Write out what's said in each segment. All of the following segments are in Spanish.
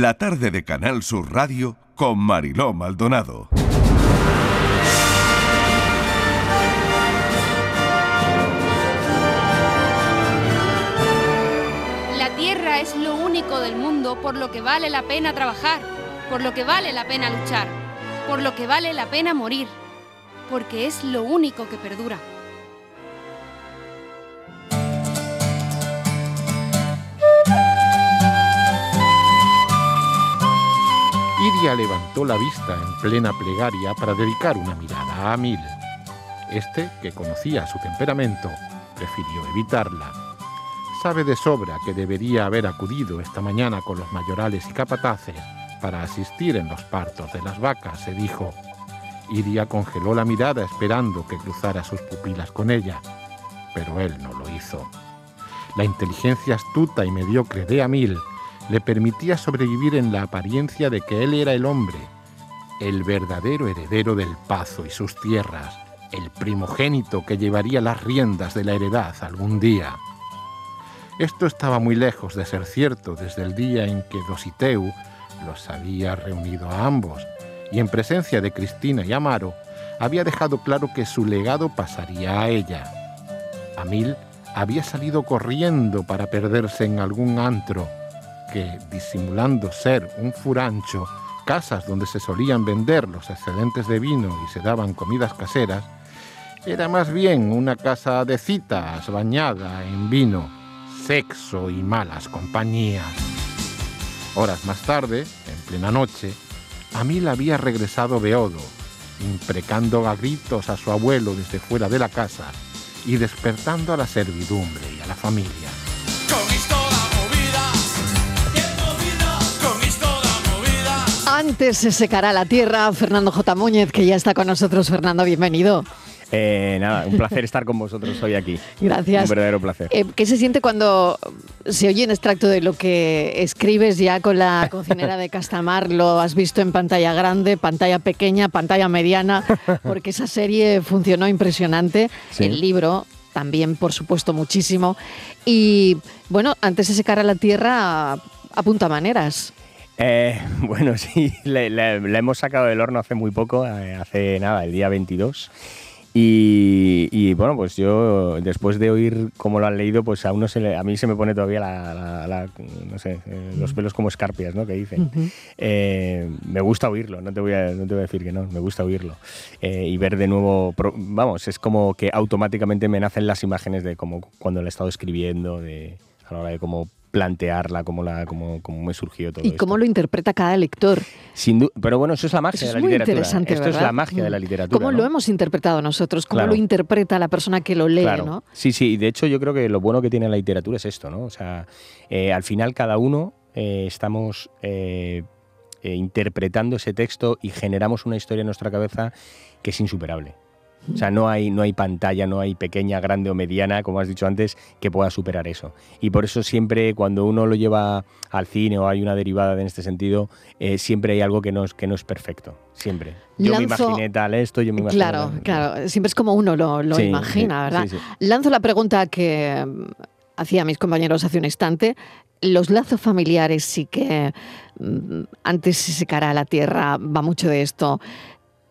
la tarde de Canal Sur Radio con Mariló Maldonado. La tierra es lo único del mundo por lo que vale la pena trabajar, por lo que vale la pena luchar, por lo que vale la pena morir, porque es lo único que perdura. Levantó la vista en plena plegaria para dedicar una mirada a Mil. Este, que conocía su temperamento, prefirió evitarla. Sabe de sobra que debería haber acudido esta mañana con los mayorales y capataces para asistir en los partos de las vacas, se dijo. Iria congeló la mirada esperando que cruzara sus pupilas con ella, pero él no lo hizo. La inteligencia astuta y mediocre de Amil le permitía sobrevivir en la apariencia de que él era el hombre, el verdadero heredero del Pazo y sus tierras, el primogénito que llevaría las riendas de la heredad algún día. Esto estaba muy lejos de ser cierto desde el día en que Dositeu los había reunido a ambos y en presencia de Cristina y Amaro había dejado claro que su legado pasaría a ella. Amil había salido corriendo para perderse en algún antro que, disimulando ser un furancho, casas donde se solían vender los excedentes de vino y se daban comidas caseras, era más bien una casa de citas bañada en vino, sexo y malas compañías. Horas más tarde, en plena noche, Amil había regresado Beodo, imprecando a gritos a su abuelo desde fuera de la casa y despertando a la servidumbre y a la familia. Antes se secará la tierra, Fernando J. Muñez, que ya está con nosotros. Fernando, bienvenido. Eh, nada, un placer estar con vosotros hoy aquí. Gracias. Un verdadero placer. Eh, ¿Qué se siente cuando se oye un extracto de lo que escribes ya con la cocinera de Castamar? Lo has visto en pantalla grande, pantalla pequeña, pantalla mediana, porque esa serie funcionó impresionante. Sí. El libro también, por supuesto, muchísimo. Y bueno, antes se secara la tierra, apunta maneras. Eh, bueno, sí, la, la- la hemos sacado del horno hace muy poco, eh, hace nada, el día 22. Y, y, bueno, pues yo después de oír cómo lo han leído, pues a uno se le- a mí se me pone todavía la, la- no sé, eh, los pelos como escarpias, ¿no? Que dicen. Eh, me gusta oírlo, no te voy a, no te voy a decir que no, me gusta oírlo. Eh, y ver de nuevo, vamos, es como que automáticamente me nacen las imágenes de como cuando la he estado escribiendo, de a la hora de cómo plantearla, cómo, la, cómo, cómo me surgió todo Y esto. cómo lo interpreta cada lector. Sin pero bueno, eso es la magia Eso de es la muy literatura. interesante, Esto es la magia de la Mm. literatura. ¿Cómo ¿no? lo hemos interpretado nosotros? ¿Cómo Claro. lo interpreta la persona que lo lee, Claro. no? Sí, sí, y de hecho yo creo que lo bueno que tiene la literatura es esto, ¿no? O sea, eh, al final cada uno eh, estamos eh, interpretando ese texto y generamos una historia en nuestra cabeza que es insuperable. O sea, no hay, no hay pantalla, no hay pequeña, grande o mediana, como has dicho antes, que pueda superar eso. Y por eso siempre cuando uno lo lleva al cine o hay una derivada en este sentido, eh, siempre hay algo que no es, que no es perfecto. Siempre. Yo me imaginé tal esto, yo me imaginé Claro, tal- claro. Siempre es como uno lo, lo Sí, imagina, sí, ¿verdad? sí, Lanzo la pregunta que mm, hacía mis compañeros hace un instante. Los lazos familiares sí que mm, antes se secará la tierra, va mucho de esto.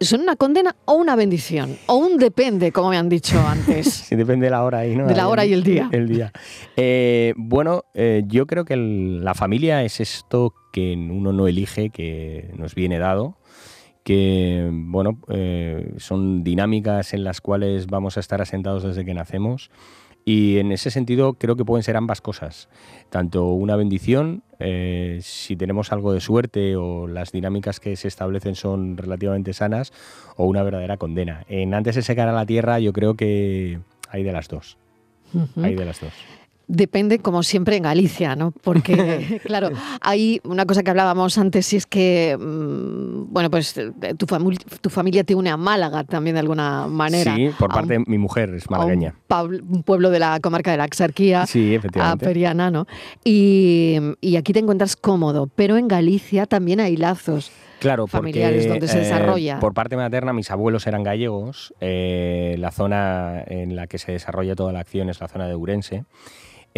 ¿Son una condena o una bendición? O un depende, como me han dicho antes. Sí, depende de la hora ahí, ¿no? De la hora y el día. El día. Eh, bueno, eh, yo creo que el- la familia es esto que uno no elige, que nos viene dado, que, bueno, eh, son dinámicas en las cuales vamos a estar asentados desde que nacemos. Y en ese sentido creo que pueden ser ambas cosas. Tanto una bendición, eh, si tenemos algo de suerte o las dinámicas que se establecen son relativamente sanas, o una verdadera condena. En Antes de secar a la tierra yo creo que hay de las dos. Hay de las dos. Depende, como siempre, en Galicia, ¿no? Porque, claro, hay una cosa que hablábamos antes y es que, mm, bueno, pues eh, tu, tu familia te une a Málaga también de alguna manera. Sí, por a parte un- de mi mujer, es a un malagueña. pabl- Un, pueblo de la comarca de la Axarquía. Sí, a efectivamente. Periana, ¿no? Y, y aquí te encuentras cómodo, pero en Galicia también hay lazos. Claro, familiares porque, donde se eh, desarrolla. por parte materna, mis abuelos eran gallegos. eh, la zona en la que se desarrolla toda la acción es la zona de Urense.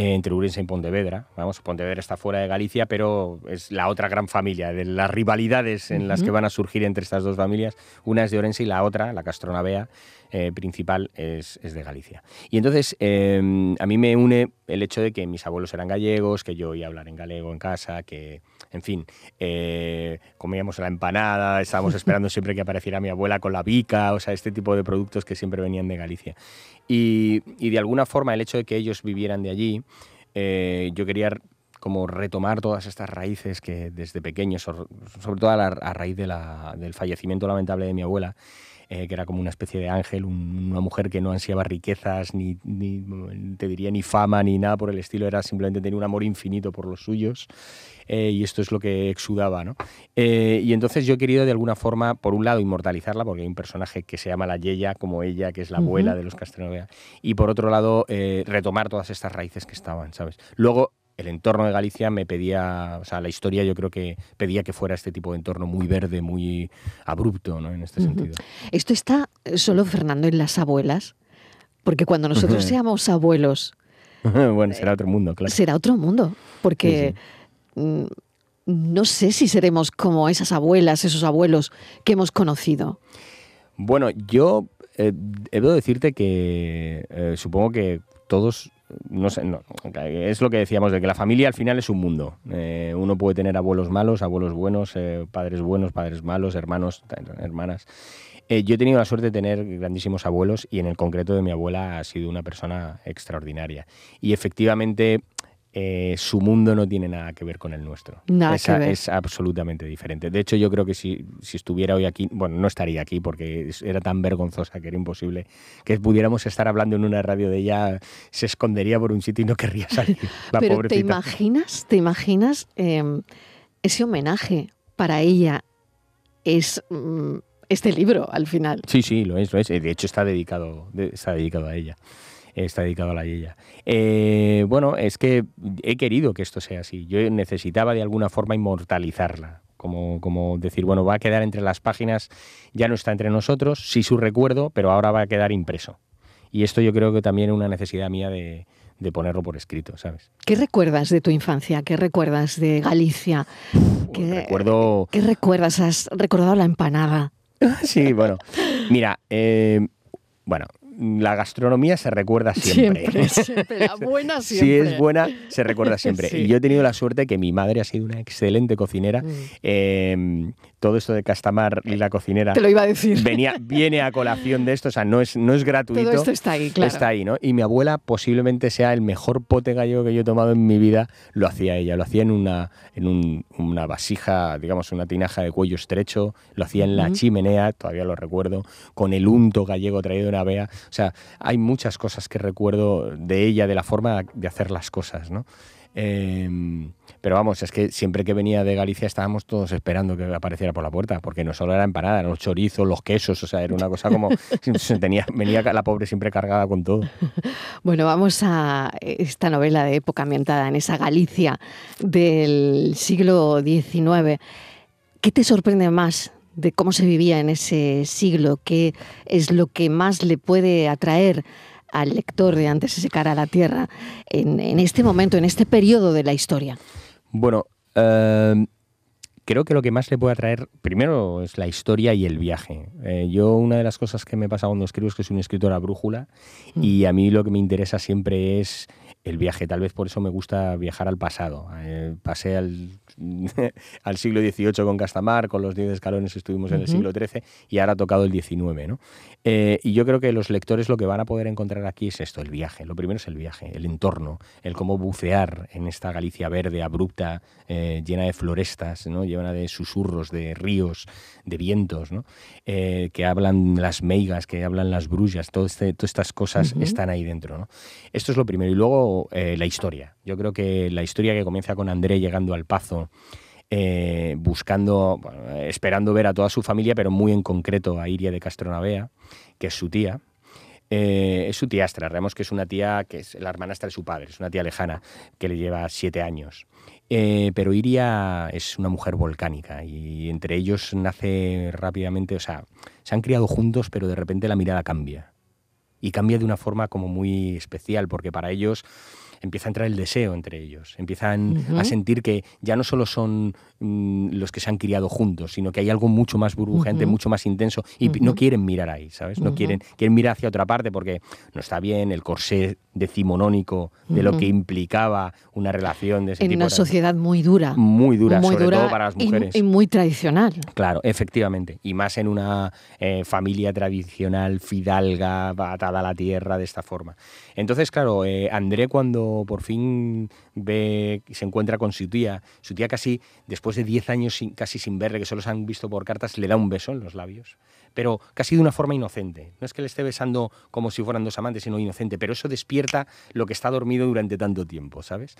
Entre Urense y Pontevedra. Vamos, Pontevedra está fuera de Galicia, pero es la otra gran familia, de las rivalidades en las que van a surgir entre estas dos familias. Una es de Orense y la otra, la Castronavea, eh, principal es, de Galicia. Y entonces em, a mí me une el hecho de que mis abuelos eran gallegos, que yo oía hablar en galego en casa, que, en fin, eh, comíamos la empanada, estábamos esperando siempre que apareciera mi abuela con la bica, o sea, este tipo de productos que siempre venían de Galicia. Y, de alguna forma el hecho de que ellos vivieran de allí, eh, yo quería como retomar todas estas raíces que desde pequeño, sobre todo a, raíz del fallecimiento lamentable de mi abuela, eh, que era como una especie de ángel, una mujer que no ansiaba riquezas, ni, te diría ni fama, ni nada por el estilo, era simplemente tener un amor infinito por los suyos. Eh, y esto es lo que exudaba. ¿no? Eh, y entonces yo he querido de alguna forma, por un lado, inmortalizarla, porque hay un personaje que se llama la Yeya, como ella, que es la abuela de los Castanovea, y por otro lado, retomar todas estas raíces que estaban, ¿sabes? Luego, el entorno de Galicia me pedía, o sea, la historia yo creo que pedía que fuera este tipo de entorno muy verde, muy abrupto, ¿no? En este sentido. Esto está solo, Fernando, en las abuelas, porque cuando nosotros seamos abuelos... bueno, será otro mundo, claro. Será otro mundo, porque... Mm, no sé si seremos como esas abuelas, esos abuelos que hemos conocido. Bueno, yo eh, debo decirte que eh, supongo que todos no sé, es lo que decíamos, de que la familia al final es un mundo. Eh, uno puede tener abuelos malos, abuelos buenos, eh, padres buenos, padres malos, hermanos, hermanas. Eh, yo he tenido la suerte de tener grandísimos abuelos y en el concreto de mi abuela ha sido una persona extraordinaria. Y efectivamente eh, su mundo no tiene nada que ver con el nuestro. Nada Es absolutamente diferente. De hecho, yo creo que si, si, estuviera hoy aquí, bueno, no estaría aquí porque era tan vergonzosa que era imposible que pudiéramos estar hablando en una radio de ella, se escondería por un sitio y no querría salir. La Pero ¿te imaginas, te imaginas em, ese homenaje para ella es mm, este libro al final? Sí, sí, lo es, lo es. De hecho, está dedicado, está dedicado a ella está dedicado a la Yeya. Eh, bueno, es que he querido que esto sea así. Yo necesitaba de alguna forma inmortalizarla. Como, como decir, bueno, va a quedar entre las páginas, ya no está entre nosotros, sí su recuerdo, pero ahora va a quedar impreso. Y esto yo creo que también es una necesidad mía de, ponerlo por escrito, ¿sabes? ¿Qué recuerdas de tu infancia? ¿Qué recuerdas de Galicia? ¿Qué, recuerdo... ¿Qué recuerdas? ¿Has recordado la empanada? sí, bueno. Mira, eh, bueno, la gastronomía se recuerda siempre. Siempre, La buena siempre. Si es buena, se recuerda siempre. Y yo he tenido la suerte que mi madre ha sido una excelente cocinera. Mm. Em, todo esto de Castamar y la cocinera. Te lo iba a decir. Venía, viene a colación de esto, o sea, no es, no es gratuito. Todo esto está ahí, claro. Está ahí, ¿no? Y mi abuela posiblemente sea el mejor pote gallego que yo he tomado en mi vida, lo hacía ella. Lo hacía en una, en una vasija, digamos, una tinaja de cuello estrecho, lo hacía en la chimenea, todavía lo recuerdo, con el unto gallego traído de una vea. O sea, hay muchas cosas que recuerdo de ella, de la forma de hacer las cosas, ¿no? Em, pero vamos, es que siempre que venía de Galicia estábamos todos esperando que apareciera por la puerta, porque no solo era empanada, eran los chorizos, los quesos, o sea, era una cosa como tenía, venía la pobre siempre cargada con todo. Bueno, vamos a esta novela de época ambientada en esa Galicia del siglo XIX. ¿Qué te sorprende más de cómo se vivía en ese siglo, qué es lo que más le puede atraer al lector de Antes de secar a la tierra en, este momento, en este periodo de la historia? Bueno, em, creo que lo que más le puede atraer primero es la historia y el viaje. Eh, yo una de las cosas que me pasa cuando escribo es que soy un escritor a brújula mm. y a mí lo que me interesa siempre es el viaje. Tal vez por eso me gusta viajar al pasado. Eh, pasé al, al, siglo XVIII con Castamar, con los 10 escalones estuvimos en el siglo XIII y ahora ha tocado el XIX. ¿no? Eh, y yo creo que los lectores lo que van a poder encontrar aquí es esto, el viaje. Lo primero es el viaje, el entorno, el cómo bucear en esta Galicia verde, abrupta, eh, llena de florestas, ¿no? llena de susurros, de ríos, de vientos, ¿no? que hablan las meigas, que hablan las brullas, todo este, todas estas cosas están ahí dentro. ¿no? Esto es lo primero. Y luego eh, la historia. Yo creo que la historia que comienza con André llegando al Pazo, eh, buscando, esperando ver a toda su familia, pero muy en concreto a Iria de Castronavea, que es su tía. Eh, es su tiastra, vemos que es una tía que es la hermanastra de su padre, es una tía lejana que le lleva siete años. pero Iria es una mujer volcánica y entre ellos nace rápidamente, o sea, se han criado juntos, pero de repente la mirada cambia. Y cambia de una forma como muy especial, porque para ellos empieza a entrar el deseo entre ellos, empiezan a sentir que ya no solo son mm, los que se han criado juntos, sino que hay algo mucho más burbujeante, mucho más intenso y no quieren mirar ahí, ¿sabes? No quieren, quieren mirar hacia otra parte porque no está bien el corsé decimonónico de lo que implicaba una relación de ese en tipo. En una sociedad muy dura. Muy dura, sobre todo para las mujeres. Y, muy tradicional. Claro, efectivamente. Y más en una eh, familia tradicional, fidalga, atada a la tierra de esta forma. Entonces, claro, eh, André cuando por fin ve se encuentra con su tía, su tía casi, después de 10 años casi sin verle, que solo se han visto por cartas, le da un beso en los labios pero casi de una forma inocente. No es que le esté besando como si fueran dos amantes, sino inocente, pero eso despierta lo que está dormido durante tanto tiempo, ¿sabes?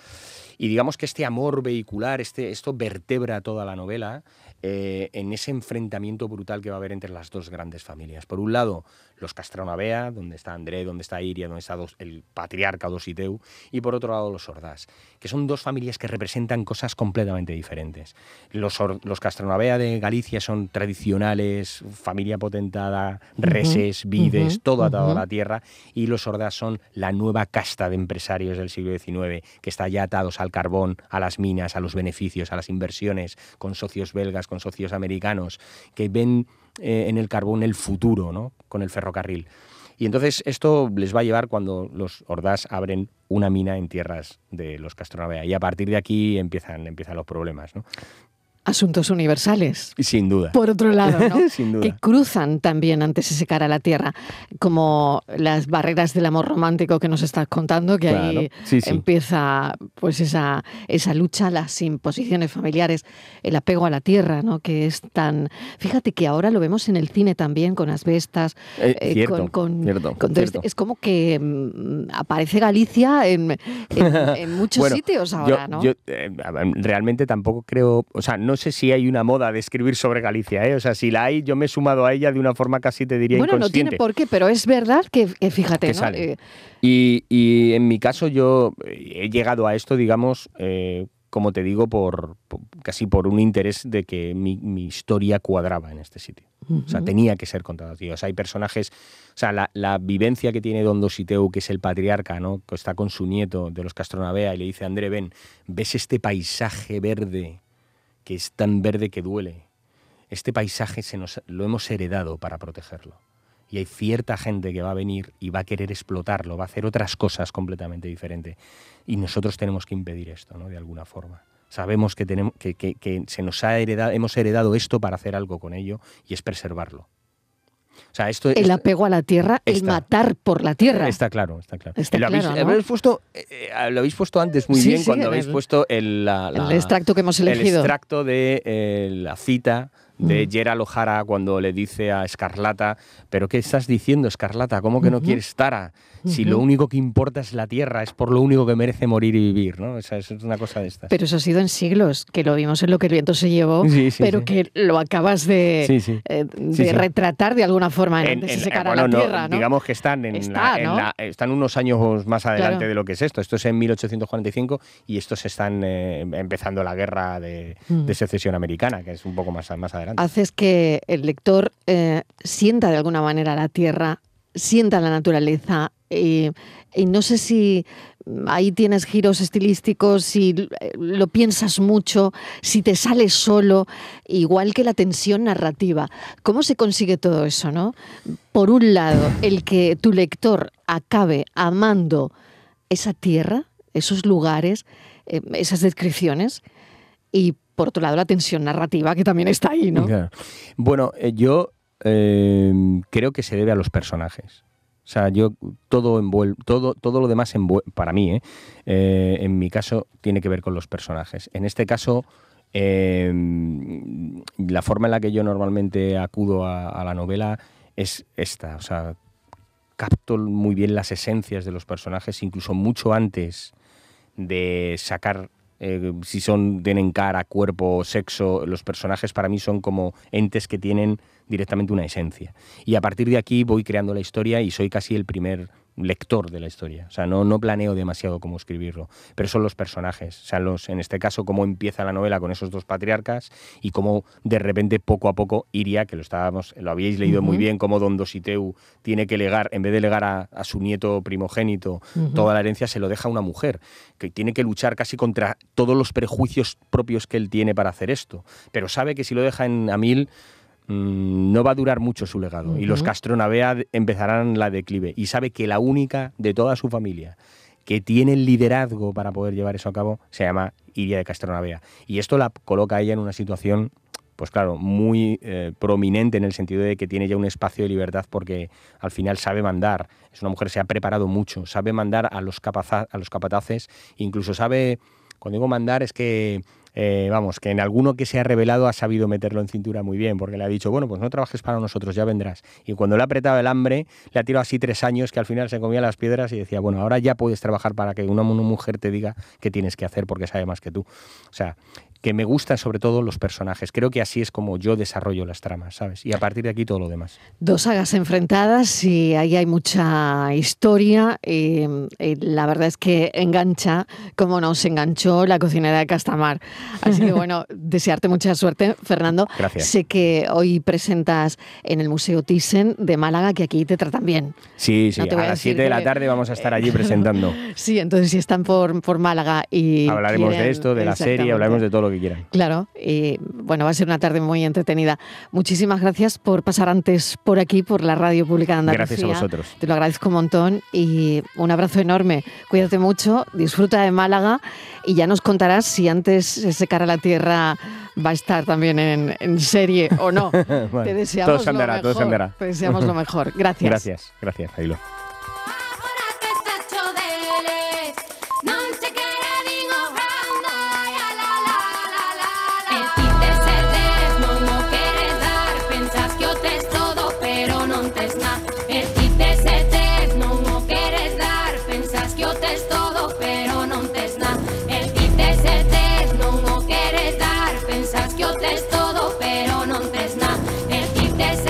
Y digamos que este amor vehicular, este, esto vertebra toda la novela eh, en ese enfrentamiento brutal que va a haber entre las dos grandes familias. Por un lado, los Castronavea, donde está André, donde está Iria, donde está el patriarca Dositeu, y por otro lado los Ordás, que son dos familias que representan cosas completamente diferentes. Los, los Castronavea de Galicia son tradicionales, familia potentada, reses, vides, todo atado a la tierra, y los Ordás son la nueva casta de empresarios del siglo XIX, que está ya atados al carbón, a las minas, a los beneficios, a las inversiones, con socios belgas, con socios americanos, que ven eh, en el carbón el futuro, ¿no? con el ferrocarril. Y entonces esto les va a llevar cuando los Ordaz abren una mina en tierras de los Castronavea. Y a partir de aquí empiezan, empiezan los problemas. ¿no? Asuntos universales. Sin duda. Por otro lado, ¿no? Sin duda. que cruzan también antes de secar a la tierra, como las barreras del amor romántico que nos estás contando, que ahí empieza pues esa, esa lucha, las imposiciones familiares, el apego a la tierra, ¿no? que es tan... Fíjate que ahora lo vemos en el cine también, con asbestas, eh, eh, cierto, con, cierto, Es como que mm, aparece Galicia en, en, muchos sitios ahora, ¿no? Yo eh, realmente tampoco creo, o sea, no sé si hay una moda de escribir sobre Galicia, ¿eh? O sea, si la hay, yo me he sumado a ella de una forma casi te diría bueno, no tiene por qué, pero es verdad que, fíjate, ¿no? Eh, y, en mi caso yo he llegado a esto, digamos, eh, como te digo, por, casi por un interés de que mi, historia cuadraba en este sitio. O sea, tenía que ser contada. Tío. O sea, hay personajes, o sea, la, vivencia que tiene Don Dositeu, que es el patriarca, ¿no? que está con su nieto de los Castronavea y le dice, André, ven, ¿ves este paisaje verde que es tan verde que duele. Este paisaje se nos, lo hemos heredado para protegerlo. Y hay cierta gente que va a venir y va a querer explotarlo, va a hacer otras cosas completamente diferentes. Y nosotros tenemos que impedir esto, ¿no? De alguna forma. Sabemos que, tenemos, que, que se nos ha heredado, hemos heredado esto para hacer algo con ello y es preservarlo el apego a la tierra, el matar por la tierra. Está claro, está claro. lo, habéis, puesto, eh, eh, lo habéis puesto antes muy bien cuando habéis puesto el, extracto que hemos elegido. El extracto de eh, la cita de mm. Gerald O'Hara cuando le dice a Escarlata, pero ¿qué estás diciendo, Escarlata? ¿Cómo que no quieres Tara? Si lo único que importa es la tierra, es por lo único que merece morir y vivir, ¿no? Esa es una cosa de estas. Pero eso ha sido en siglos, que lo vimos en lo que el viento se llevó, pero que lo acabas de, eh, de retratar de alguna forma en, antes se la tierra, ¿no? Digamos que están en, están unos años más adelante de lo que es esto. Esto es en 1845 y estos están eh, empezando la guerra de, mm. de, secesión americana, que es un poco más, más adelante haces que el lector eh, sienta de alguna manera la tierra, sienta la naturaleza. y no sé si ahí tienes giros estilísticos, si eh, lo piensas mucho, si te sales solo, igual que la tensión narrativa. ¿Cómo se consigue todo eso, no? Por un lado, el que tu lector acabe amando esa tierra, esos lugares, eh, esas descripciones, y por otro lado la tensión narrativa que también está ahí, ¿no? Bueno, eh, yo eh, creo que se debe a los personajes. O sea, yo todo todo, todo lo demás para mí, ¿eh? en mi caso, tiene que ver con los personajes. En este caso, la forma en la que yo normalmente acudo a, a, la novela es esta. O sea, capto muy bien las esencias de los personajes, incluso mucho antes de sacar eh, si son, tienen cara, cuerpo, sexo, los personajes para mí son como entes que tienen directamente una esencia. Y a partir de aquí voy creando la historia y soy casi el primer lector de la historia. O sea, no, no planeo demasiado cómo escribirlo, pero son los personajes. O sea, los, en este caso, cómo empieza la novela con esos dos patriarcas y cómo de repente, poco a poco, iría, que lo estábamos, lo habíais leído muy bien, cómo Don Dositeu tiene que legar, en vez de legar a, su nieto primogénito toda la herencia, se lo deja a una mujer, que tiene que luchar casi contra todos los prejuicios propios que él tiene para hacer esto. Pero sabe que si lo deja en Amil Mm, no va a durar mucho su legado y los Castronavea empezarán la declive. Y sabe que la única de toda su familia que tiene el liderazgo para poder llevar eso a cabo se llama Iria de Castronavea. Y esto la coloca a ella en una situación, pues claro, muy eh, prominente en el sentido de que tiene ya un espacio de libertad porque al final sabe mandar. Es una mujer que se ha preparado mucho, sabe mandar a los, a los capataces, incluso sabe, cuando digo mandar es que eh, vamos, que en alguno que se ha revelado ha sabido meterlo en cintura muy bien, porque le ha dicho, bueno, pues no trabajes para nosotros, ya vendrás. Y cuando le ha apretado el hambre, le ha tirado así tres años que al final se comía las piedras y decía, bueno, ahora ya puedes trabajar para que una, una mujer te diga qué tienes que hacer porque sabe más que tú. O sea, que me gustan sobre todo los personajes. Creo que así es como yo desarrollo las tramas, ¿sabes? Y a partir de aquí todo lo demás. Dos sagas enfrentadas y ahí hay mucha historia. Y, la verdad es que engancha, como nos enganchó la cocinera de Castamar. Así que bueno, desearte mucha suerte, Fernando. Gracias. Sé que hoy presentas en el Museo Thyssen de Málaga, que aquí te tratan bien. Sí, sí, a, las 7 de la tarde vamos a estar allí presentando. sí, entonces si están por, por Málaga y... Hablaremos de esto, de la serie, hablaremos de todo lo que quieran. Claro, y bueno, va a ser una tarde muy entretenida. Muchísimas gracias por pasar antes por aquí, por la Radio Pública de Andalucía. Gracias a vosotros. Te lo agradezco un montón y un abrazo enorme. Cuídate mucho, disfruta de Málaga y ya nos contarás si antes ese cara a la tierra va a estar también en, serie o no. Te deseamos todo se andará, lo mejor. todo se andará. Te deseamos lo mejor. Gracias. Gracias, gracias, Ailo. There's